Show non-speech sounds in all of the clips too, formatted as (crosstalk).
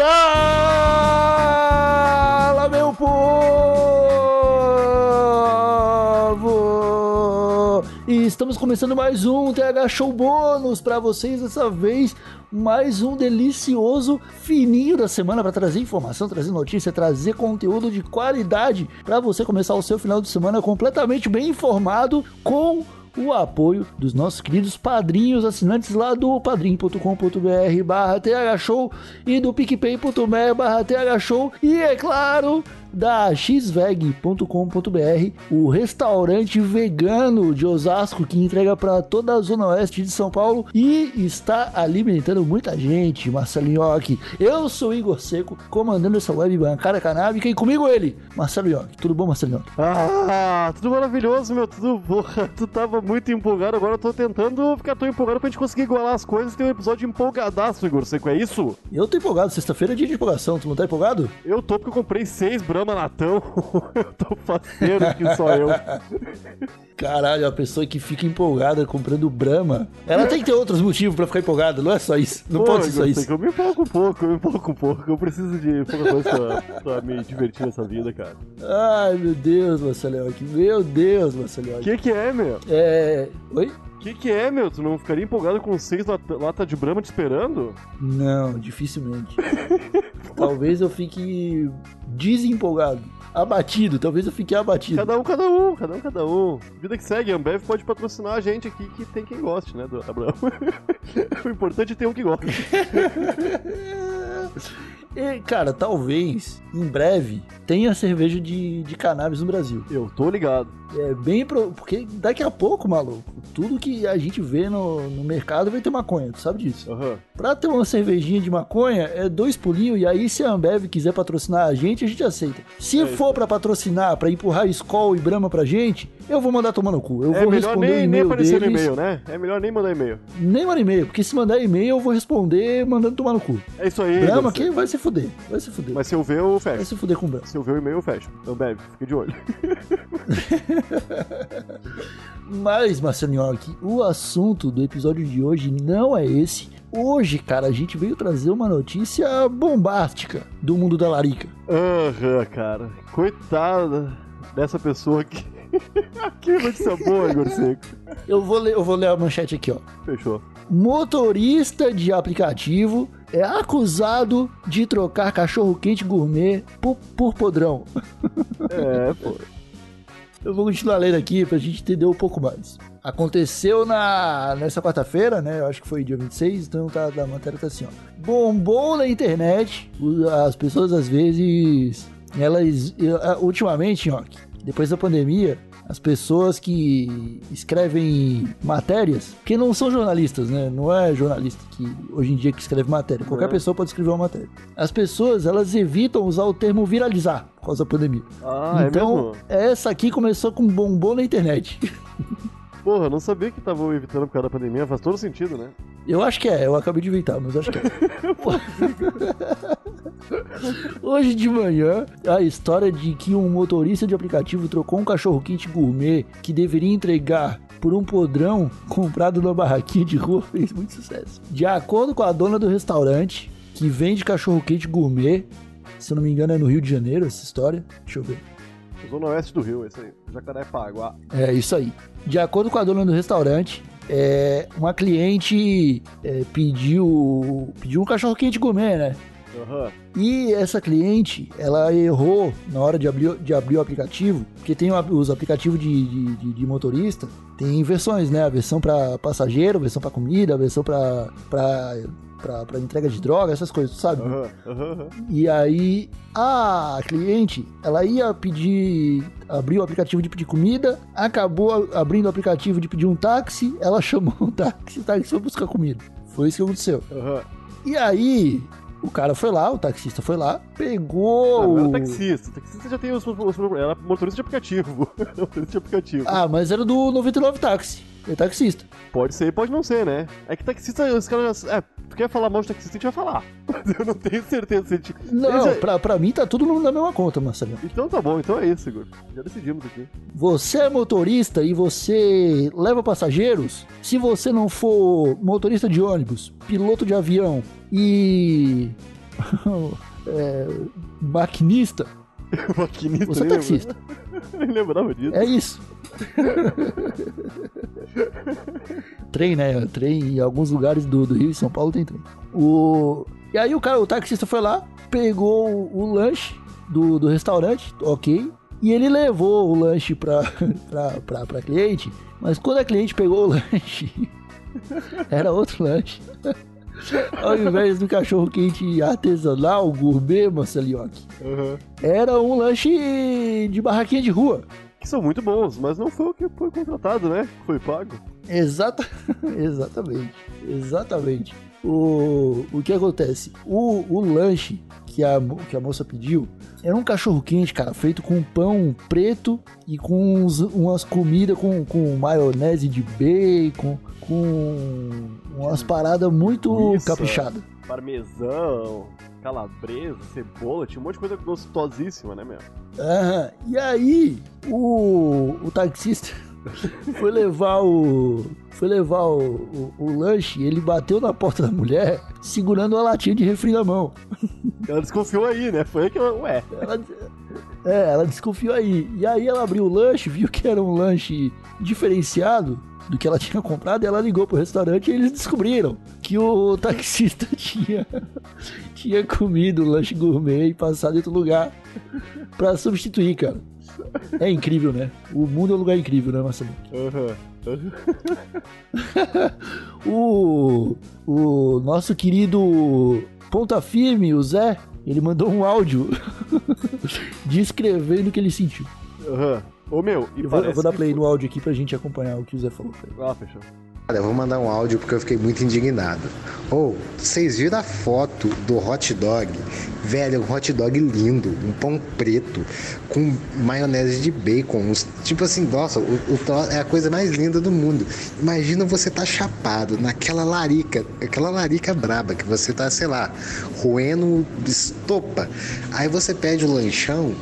Fala, meu povo! E estamos começando mais um TH Show bônus para vocês dessa vez. Mais um delicioso fininho da semana para trazer informação, trazer notícia, trazer conteúdo de qualidade para você começar o seu final de semana completamente bem informado com o apoio dos nossos queridos padrinhos assinantes lá do padrim.com.br barra thshow e do picpay.me barra thshow e é claro da xveg.com.br, o restaurante vegano de Osasco que entrega para toda a zona oeste de São Paulo e está alimentando muita gente, Marcelo Nhoque. Eu sou Igor Seco, comandando essa web bancada canábica e comigo ele, Marcelo Nhoque. Tudo bom, Marcelo Nhoque? Ah, tudo maravilhoso, meu, tudo bom. (laughs) Tu tava muito empolgado, agora eu tô tentando ficar tão empolgado pra gente conseguir igualar as coisas. Tem um episódio empolgadaço, Igor Seco, é isso? Eu tô empolgado, sexta-feira é dia de empolgação, tu não tá empolgado? Eu tô porque eu comprei seis Brahma Natão. (laughs) eu tô faceiro que só eu. Caralho, a pessoa que fica empolgada comprando Brahma, ela tem que ter outros motivos pra ficar empolgada, não é só isso. Não Pô, pode ser só isso. Eu me empolgo um pouco, eu me empolgo um pouco. Eu preciso de pouca coisa pra, pra me divertir nessa vida, cara. Ai, meu Deus, Marcelo Meu Deus, Marcelo O que que é, meu? É. Oi? O que que é, meu? Tu não ficaria empolgado com seis lata, lata de Brahma te esperando? Não, dificilmente. (laughs) talvez eu fique desempolgado. Abatido, talvez eu fique abatido. Cada um, cada um, cada um, cada um. Vida que segue, a Ambev pode patrocinar a gente aqui, que tem quem goste, né, do Abraão. (laughs) o importante é ter um que goste. (laughs) E, cara, talvez em breve tenha cerveja de, de cannabis no Brasil. Eu tô ligado. É bem pro... Porque daqui a pouco, maluco, tudo que a gente vê no, no mercado vai ter maconha, tu sabe disso. Aham. Pra ter uma cervejinha de maconha, é dois pulinhos, e aí se a Ambev quiser patrocinar a gente, a gente aceita. Se É for pra patrocinar, pra empurrar Skol e Brahma pra gente, eu vou mandar tomar no cu. Eu É vou melhor responder nem, nem aparecer deles. no e-mail, né? É melhor nem mandar e-mail. Nem mandar e-mail, porque se mandar e-mail eu vou responder mandando tomar no cu. É isso aí. Brahma, quem vai se fuder? Vai se fuder. Mas se eu ver, eu Vai fecho. se fuder com Brahma. Se eu ver o e-mail, eu fecho. Ambev, fica de olho. (laughs) (laughs) Mas, Marcelo Nhoque, o assunto do episódio de hoje não é esse. Hoje, cara, a gente veio trazer uma notícia bombástica do mundo da larica. Aham, cara. Coitada dessa pessoa aqui. (laughs) que notícia boa, Igor Seco. Eu vou ler, eu vou ler a manchete aqui, ó. Fechou. Motorista de aplicativo é acusado de trocar cachorro-quente gourmet por, por podrão. É, (laughs) pô. Eu vou continuar lendo aqui pra gente entender um pouco mais. Aconteceu na nessa quarta-feira, né? Eu acho que foi dia 26, então tá, a matéria tá assim, ó. Bombou na internet. As pessoas às vezes. Elas. Ultimamente, ó, depois da pandemia, as pessoas que escrevem matérias, que não são jornalistas, né? Não é jornalista que hoje em dia que escreve matéria. Qualquer Não. pessoa pode escrever uma matéria. As pessoas, elas evitam usar o termo viralizar por causa da pandemia. Ah, então, é essa aqui começou com bombom na internet. (laughs) Porra, eu não sabia que estavam evitando por causa da pandemia. Faz todo sentido, né? Eu acho que é, eu acabei de inventar, mas acho que é. (laughs) Hoje de manhã, a história de que um motorista de aplicativo trocou um cachorro-quente gourmet que deveria entregar por um podrão comprado numa barraquinha de rua (laughs) fez muito sucesso. De acordo com a dona do restaurante, que vende cachorro-quente gourmet, se eu não me engano é no Rio de Janeiro essa história, deixa eu ver. Zona Oeste do Rio, esse aí. Jacarepaguá. É isso aí. De acordo com a dona do restaurante, é, uma cliente é, pediu, pediu um cachorro quente gourmet, né? Aham. E essa cliente, ela errou na hora de abrir, de abrir o aplicativo, porque tem os aplicativos de, de, de- de motorista, tem versões, né? A versão para passageiro, a versão para comida, a versão para para entrega de droga, essas coisas, sabe? Aham. Aham. aham. E aí a cliente, ela ia pedir, abrir o aplicativo de pedir comida, acabou abrindo o aplicativo de pedir um táxi, ela (laughs) chamou um táxi, o táxi foi buscar comida. Foi isso que aconteceu. Aham. E aí o cara foi lá, o taxista foi lá, pegou. Não, não o- era taxista. Taxista já tem os, os, os Era motorista de aplicativo. (laughs) motorista de aplicativo. Ah, mas era do 99 táxi. É taxista. Pode ser, pode não ser, né? É que taxista, os caras. É, tu quer falar mal de taxista, a gente vai falar. Mas (laughs) eu não tenho certeza se a gente. Não, Eles- pra, pra mim tá tudo na mesma conta, Marcelo. Então tá bom, então é isso, Igor. Já decidimos aqui. Você é motorista e você leva passageiros? Se você não for motorista de ônibus, piloto de avião e (laughs) é, maquinista. (laughs) Maquinista. Você é taxista. Nem lembrava disso. É isso. (laughs) trem, né? Trem em alguns lugares do, do Rio e São Paulo tem trem. O... E aí o cara, o taxista foi lá, pegou o, o lanche do, do restaurante, ok. E ele levou o lanche pra, (laughs) pra, pra, pra cliente. Mas quando a cliente pegou o lanche, (laughs) era outro lanche. Ao invés do cachorro quente artesanal, gourmet, Marcelioque, Aham. era um lanche de barraquinha de rua. Que são muito bons, mas não foi o que foi contratado, né? Foi pago. Exata... (laughs) Exatamente. Exatamente. O, o que acontece? O, o lanche que a, que a moça pediu era um cachorro quente, cara, feito com pão preto e com uns- umas comidas com, com maionese de bacon, com umas paradas muito caprichadas. Parmesão, calabresa, cebola, tinha um monte de coisa gostosíssima, né, meu? Aham. E aí, o, o taxista (laughs) foi levar o. Foi levar o, o, o lanche, ele bateu na porta da mulher, segurando uma latinha de refri na mão. Ela desconfiou aí, né? Foi aí que ela, ué, Ela, é, ela desconfiou aí. E aí ela abriu o lanche, viu que era um lanche diferenciado do que ela tinha comprado, e ela ligou pro restaurante e eles descobriram que o taxista (laughs) tinha, tinha comido o lanche gourmet e passado em outro lugar pra substituir, cara. É incrível, né? O mundo é um lugar incrível, né, Marcelo? aham. aham. (laughs) O, o nosso querido Ponta Firme, o Zé, ele mandou um áudio (laughs) descrevendo o que ele sentiu. aham. Ô, meu, e Eu vou, eu vou dar play foi- no áudio aqui pra gente acompanhar o que o Zé falou. Ah, fechou. Olha, eu vou mandar um áudio porque eu fiquei muito indignado. Ou, vocês viram a foto do hot dog? Velho, um hot dog lindo, um pão preto, com maionese de bacon. uns- tipo assim, nossa, o, o é a coisa mais linda do mundo. Imagina você tá chapado naquela larica, aquela larica braba, que você tá, sei lá, roendo estopa. Aí você pede o lanchão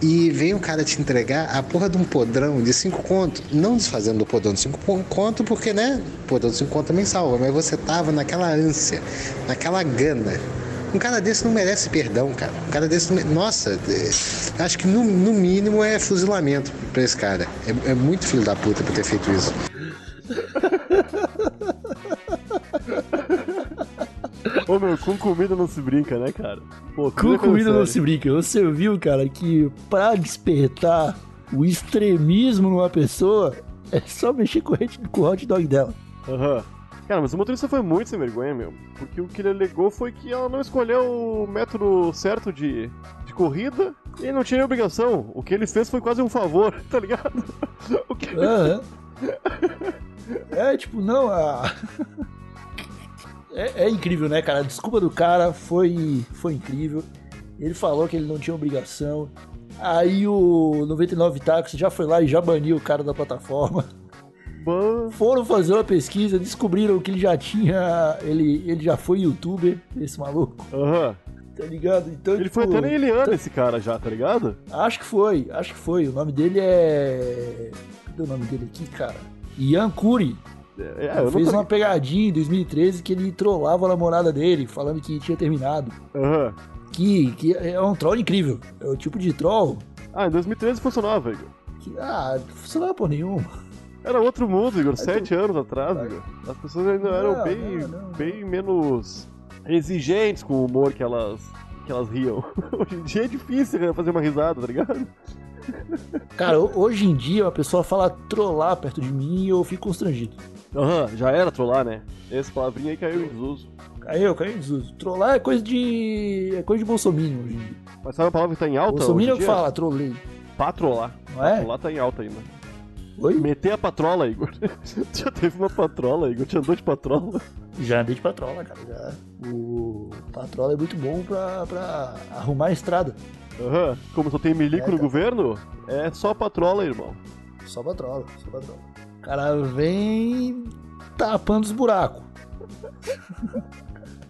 e vem o cara te entregar a porra de um podrão de 5 conto. Não desfazendo do podrão de 5 conto, porque, né? Podrão de 5 conto também salva, mas você tava naquela ânsia, naquela gana. Um cara desse não merece perdão, cara. Um cara desse. não Nossa, é, acho que no, no mínimo é fuzilamento pra esse cara. É, é muito filho da puta por ter feito isso. Ô, meu, com comida não se brinca, né, cara? Pô, Com é comida não se brinca. Você viu, cara, que pra despertar o extremismo numa pessoa é só mexer com o hot- dog dela. Aham. Cara, mas o motorista foi muito sem vergonha, meu. Porque o que ele alegou foi que ela não escolheu o método certo de, de corrida e não tinha obrigação. O que ele fez foi quase um favor, (laughs) tá ligado? (laughs) O que... Aham. É, tipo, não, a... É, é incrível, né, cara? A desculpa do cara foi, foi incrível. Ele falou que ele não tinha obrigação. Aí o 99 Táxi já foi lá e já baniu o cara da plataforma. Ban- Foram fazer uma pesquisa, descobriram que ele já tinha. Ele, ele já foi youtuber, esse maluco, Aham. tá ligado? Então, Ele foi tipo, até na Eliana, esse cara já, tá ligado? Acho que foi, acho que foi. O nome dele é. Cadê o nome dele aqui, cara? Ian Curi. É, eu fez uma pegadinha em 2013 que ele trollava a namorada dele, falando que tinha terminado. Aham. Que, que é um troll incrível. É o tipo de troll Ah, em 2013 funcionava, Igor. que, ah, não funciona por nenhum. Era outro mundo, Igor. tu- Sete anos atrás, Igor. As pessoas ainda eram Não, bem, não, não, bem menos exigentes com o humor que elas, que elas riam. (laughs) Hoje em dia é difícil né, fazer uma risada, tá ligado? Cara, ho- hoje em dia uma pessoa fala trollar perto de mim e eu fico constrangido. Aham, já era trollar, né? Essa palavrinha aí caiu em desuso. Caiu, caiu em desuso. Trollar é coisa de. é coisa de bolsominion hoje em dia. Mas sabe a palavra que tá em alta? hoje Bolsominion que fala, trolei. Patrolar. Não é? Patrolar tá em alta ainda. Oi? Meter a patrola, Igor. (laughs) já teve uma patrola, Igor. Já andou de patrola. Já andei de patrola, cara. Já. O patrola é muito bom pra, pra arrumar a estrada. Aham. Como só tem milico É, no tá. governo, é só patrola, irmão. Só patrola, só patrola. O cara vem tapando os buracos.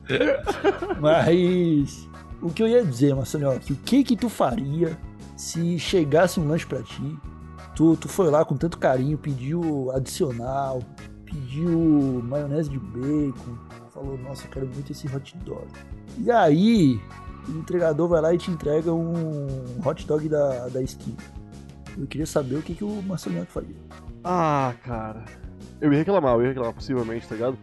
(laughs) Mas o que eu ia dizer, Marcelinho, que o que que tu faria se chegasse um lanche pra ti, tu, tu foi lá com tanto carinho, pediu adicional, pediu maionese de bacon, falou, nossa, eu quero muito esse hot dog. E aí, o entregador vai lá e te entrega um hot dog da, da esquina. Eu queria saber o que, que o Marcelinho faria. Ah, cara. Eu ia reclamar, eu ia reclamar possivelmente, tá ligado?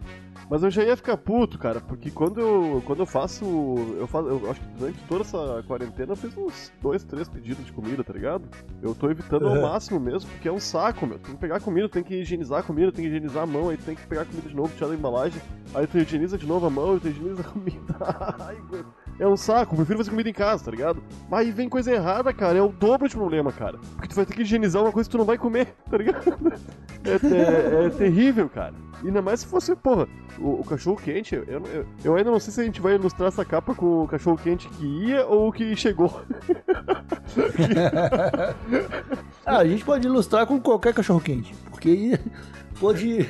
Mas eu já ia ficar puto, cara, porque quando eu, quando eu faço. Eu faço. Eu acho que durante toda essa quarentena eu fiz uns dois, três pedidos de comida, tá ligado? Eu tô evitando ao máximo mesmo, porque é um saco, meu. Tem que pegar comida, tem que higienizar a comida, tem que higienizar a mão, aí tem que pegar comida de novo, tirar da embalagem, aí tu higieniza de novo a mão, tu higieniza a comida. (laughs) Ai, meu. É um saco, prefiro fazer comida em casa, tá ligado? Mas aí vem coisa errada, cara, é o dobro de problema, cara. Porque tu vai ter que higienizar uma coisa que tu não vai comer, (laughs) tá ligado? É, é- é terrível, cara. E ainda mais se fosse, porra, o, o cachorro quente, eu, eu, eu ainda não sei se a gente vai ilustrar essa capa com o cachorro quente que ia ou que chegou. (laughs) Ah, a gente pode ilustrar com qualquer cachorro quente, porque pode.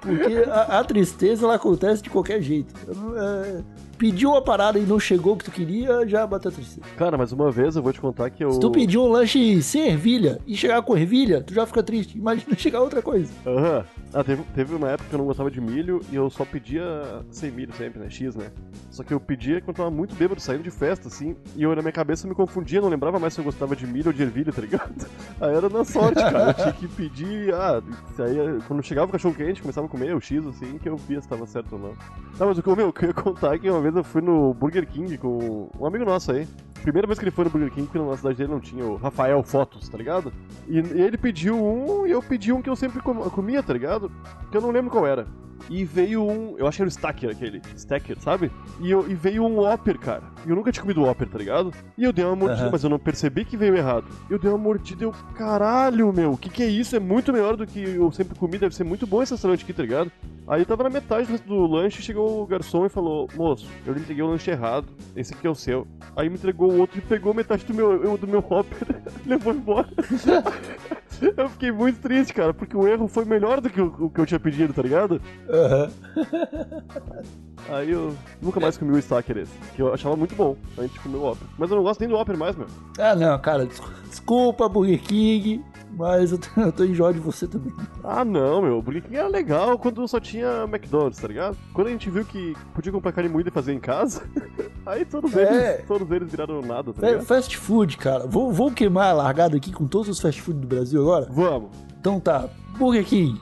porque a, a tristeza ela acontece de qualquer jeito. É, pediu uma parada e não chegou o que tu queria, já bateu a tristeza. Cara, mas uma vez eu vou te contar que eu. Se tu pediu um lanche sem ervilha e chegar com ervilha, tu já fica triste. Imagina (laughs) chegar outra coisa. Aham. Ah, teve, teve uma época que eu não gostava de milho e eu só pedia sem milho sempre, né? X, né? Só que eu pedia quando eu tava muito bêbado, saindo de festa, assim, e eu na minha cabeça me confundia, não lembrava mais se eu gostava de milho ou de ervilha, tá ligado? (laughs) Aí era na sorte, cara. Eu tinha que pedir, ah, aí, quando chegava o cachorro quente, começava a comer o X, assim, que eu via se tava certo ou não. Não, mas o que eu, meu, o que eu ia contar é que uma vez eu fui no Burger King com um amigo nosso aí. Primeira vez que ele foi no Burger King, porque na cidade dele não tinha o Rafael Fotos, tá ligado? E, e ele pediu um e eu pedi um que eu sempre com- comia, tá ligado? Que eu não lembro qual era. E veio um. Eu acho que era o Stacker aquele. Stacker, sabe? E, eu- e veio um Whopper, cara. E eu nunca tinha comido Whopper, tá ligado? E eu dei uma mordida, Aham. mas eu não percebi que veio errado. Eu dei uma mordida e eu. Caralho, meu, o que, que é isso? É muito melhor do que eu sempre comi. Deve ser muito bom esse restaurante aqui, tá ligado? Aí eu tava na metade do lanche, chegou o garçom e falou: Moço, eu lhe entreguei o lanche errado. Esse aqui é o seu. Aí me entregou o outro e pegou metade do meu, eu- do meu Whopper e (laughs) levou embora. (laughs) (laughs) eu fiquei muito triste, cara, porque o erro foi melhor do que o, o que eu tinha pedido, tá ligado? Aham. (laughs) Aí eu nunca mais comi o Stacker esse, que eu achava muito bom antes de comer o Whopper. Mas eu não gosto nem do Whopper mais, meu. Ah, não, cara, des- desculpa, Burger King, mas eu tô, eu tô enjoado de você também. Ah, não, meu. O Burger King era legal quando só tinha McDonald's, tá ligado? Quando a gente viu que podia comprar carne moída e fazer em casa, (laughs) aí todos eles, É. todos eles viraram nada, tá Fa- ligado? Fast food, cara. Vou, vou queimar a largada aqui com todos os fast food do Brasil agora? Vamos. Então tá, Burger King,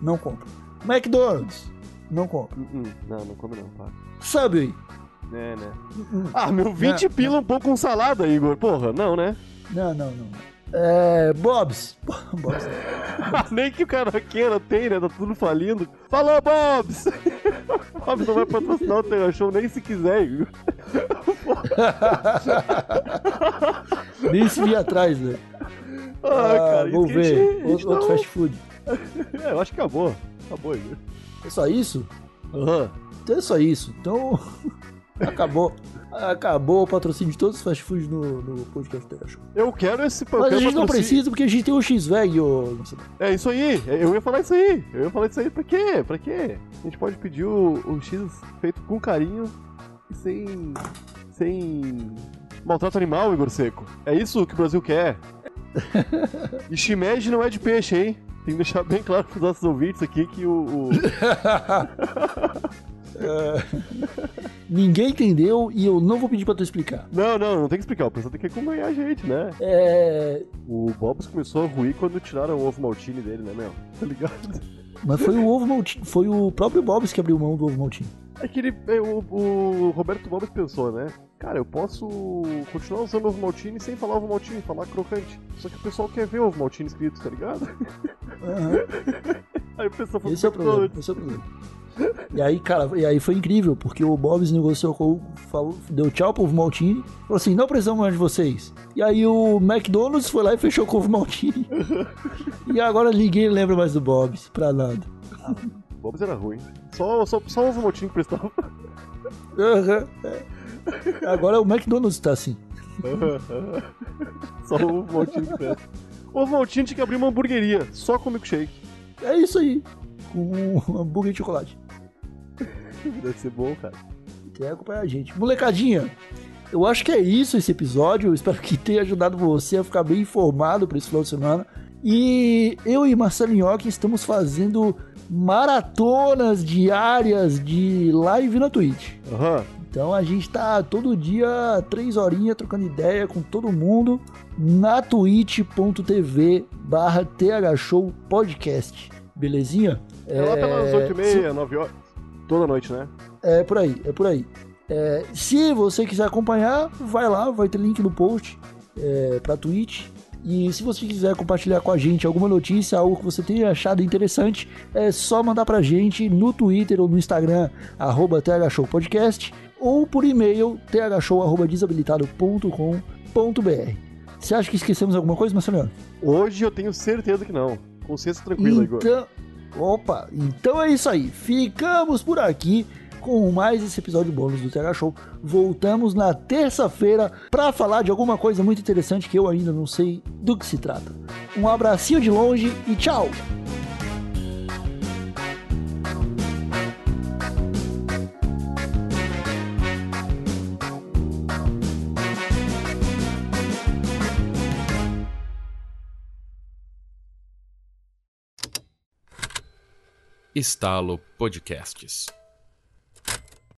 não compro. McDonald's, não compro. Hum, hum. Não, não come não, tá? Subway, É, né? hum, Ah, meu, 20 Não, pila um pouco com salada, Igor. Porra, não, né? não, não, não. É, Bob's. (laughs) Bob's. (laughs) Nem que o cara queira tem, né? Tá tudo falindo. Falou, Bobs! (laughs) Bobs não vai patrocinar o Terra Show nem se quiser, Igor. Nem se vir atrás, né? Ah, Ah, cara, vou ver. gente Outro, outro não- fast food. É, eu acho que acabou. Acabou, Igor. É só isso? Aham. Então é só isso. Então. Acabou. Acabou o patrocínio de todos os fast foods no, no podcast do Show. Eu quero esse Mas a gente não patrocínio. precisa porque a gente tem o X-Veg, ô. É isso aí, eu ia falar isso aí. Eu ia falar isso aí, pra quê? Pra quê? A gente pode pedir o, o X feito com carinho e sem. sem. maltrato animal, Igor Seco. É isso que o Brasil quer. (laughs) E shimeji não é de peixe, hein? Tem que deixar bem claro pros nossos ouvintes aqui que o. o- (laughs) Ninguém entendeu e eu não vou pedir pra tu explicar. Não, não, não tem que explicar. O pessoal tem que acompanhar a gente, né? É. O Bobs começou a ruir quando tiraram o ovo maltine dele, né, meu? (laughs) Tá ligado? Mas foi o ovo maltine. Foi o próprio Bob's que abriu mão do ovo maltine. É que ele, é, o, o Roberto Bobas pensou, né? Cara, eu posso continuar usando ovo maltine sem falar ovo maltine, falar crocante. Só que o pessoal quer ver ovo maltine escrito, tá ligado? Aham. (laughs) Aí o pessoal falou, Esse é o problema. Esse é o problema. E aí, cara, e aí foi incrível, porque o Bob's negociou com o. Falou, deu tchau pro ovo maltine. Falou assim: não precisamos mais de vocês. E aí o McDonald's foi lá e fechou com o ovo maltine. (laughs) e agora ninguém lembra mais do Bob's, pra nada. Bobas era ruim. Só, só, só ovo maltine que prestava. É. Agora o McDonald's tá assim. (laughs) só o ovo maltine que presta. O ovo maltine tinha que abrir uma hamburgueria, só com milkshake. É isso aí. Com um hambúrguer de chocolate. Deve ser bom, cara. Quer acompanhar a gente. Molecadinha, eu acho que é isso esse episódio. Eu espero que tenha ajudado você a ficar bem informado para esse final de semana. E eu e Marcelo Nhoque estamos fazendo maratonas diárias de live na Twitch. Aham. Então a gente tá todo dia, três horinhas, trocando ideia com todo mundo na twitch.tv barra thshow podcast. Belezinha? É, lá pelas 8h30, 9 horas. Toda noite, né? É por aí, é por aí. É, se você quiser acompanhar, vai lá, vai ter link no post é, pra Twitch. E se você quiser compartilhar com a gente alguma notícia, algo que você tenha achado interessante, é só mandar pra gente no Twitter ou no Instagram, arroba thshowpodcast, ou por e-mail, thshow.desabilitado.com.br. Você acha que esquecemos alguma coisa, Marcelo? Hoje eu tenho certeza que não. Consciência tranquila, Igor. Opa, então é isso aí. Ficamos por aqui com mais esse episódio bônus do TH Show. Voltamos na terça-feira para falar de alguma coisa muito interessante que eu ainda não sei do que se trata. Um abracinho de longe e tchau! Estalo Podcasts.